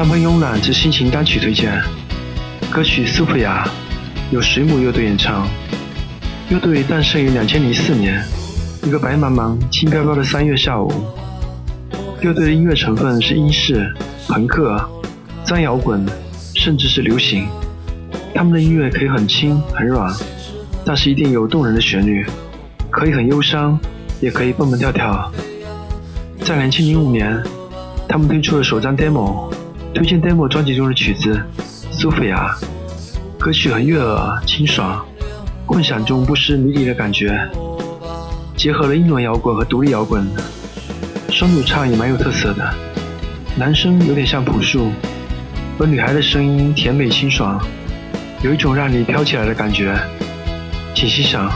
三分慵懒之心情单曲推荐，歌曲《苏菲亚》由水母乐队演唱。乐队诞生于两千零四年，一个白茫茫、轻飘飘的三月下午。乐队的音乐成分是英式、朋克、脏摇滚，甚至是流行。他们的音乐可以很轻很软，但是一定有动人的旋律，可以很忧伤，也可以蹦蹦跳跳。在两千零五年，他们推出了首张 demo。推荐 demo 专辑中的曲子《苏菲亚》，歌曲很悦耳清爽，混响中不失迷离的感觉，结合了英伦摇滚和独立摇滚，双主唱也蛮有特色的，男生有点像朴树，而女孩的声音甜美清爽，有一种让你飘起来的感觉，请欣赏。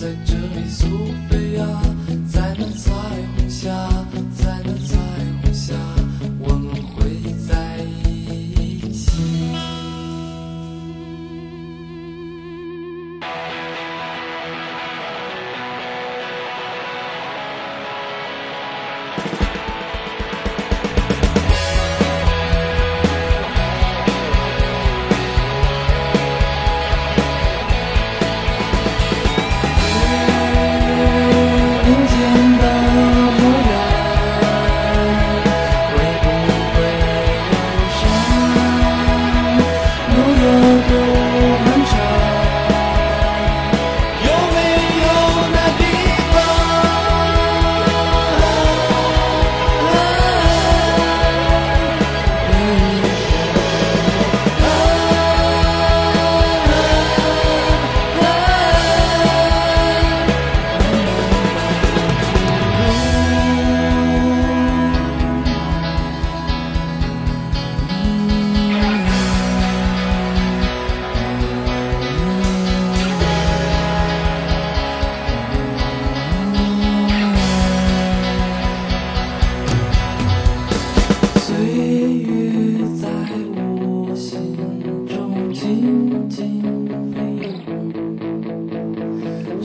C'est Jerry Soupéa.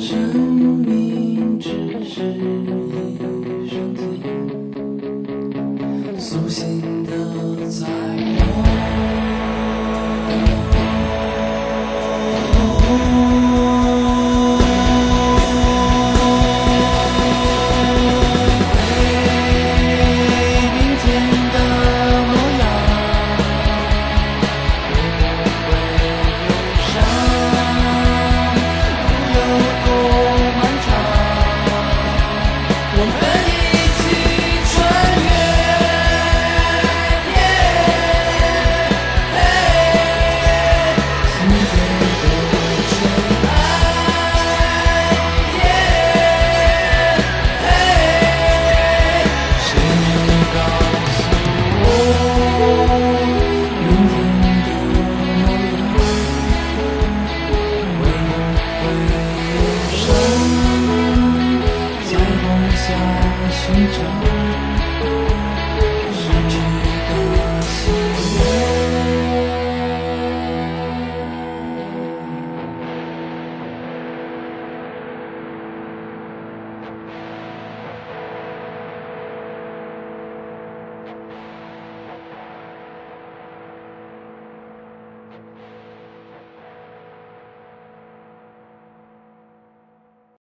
是。在寻找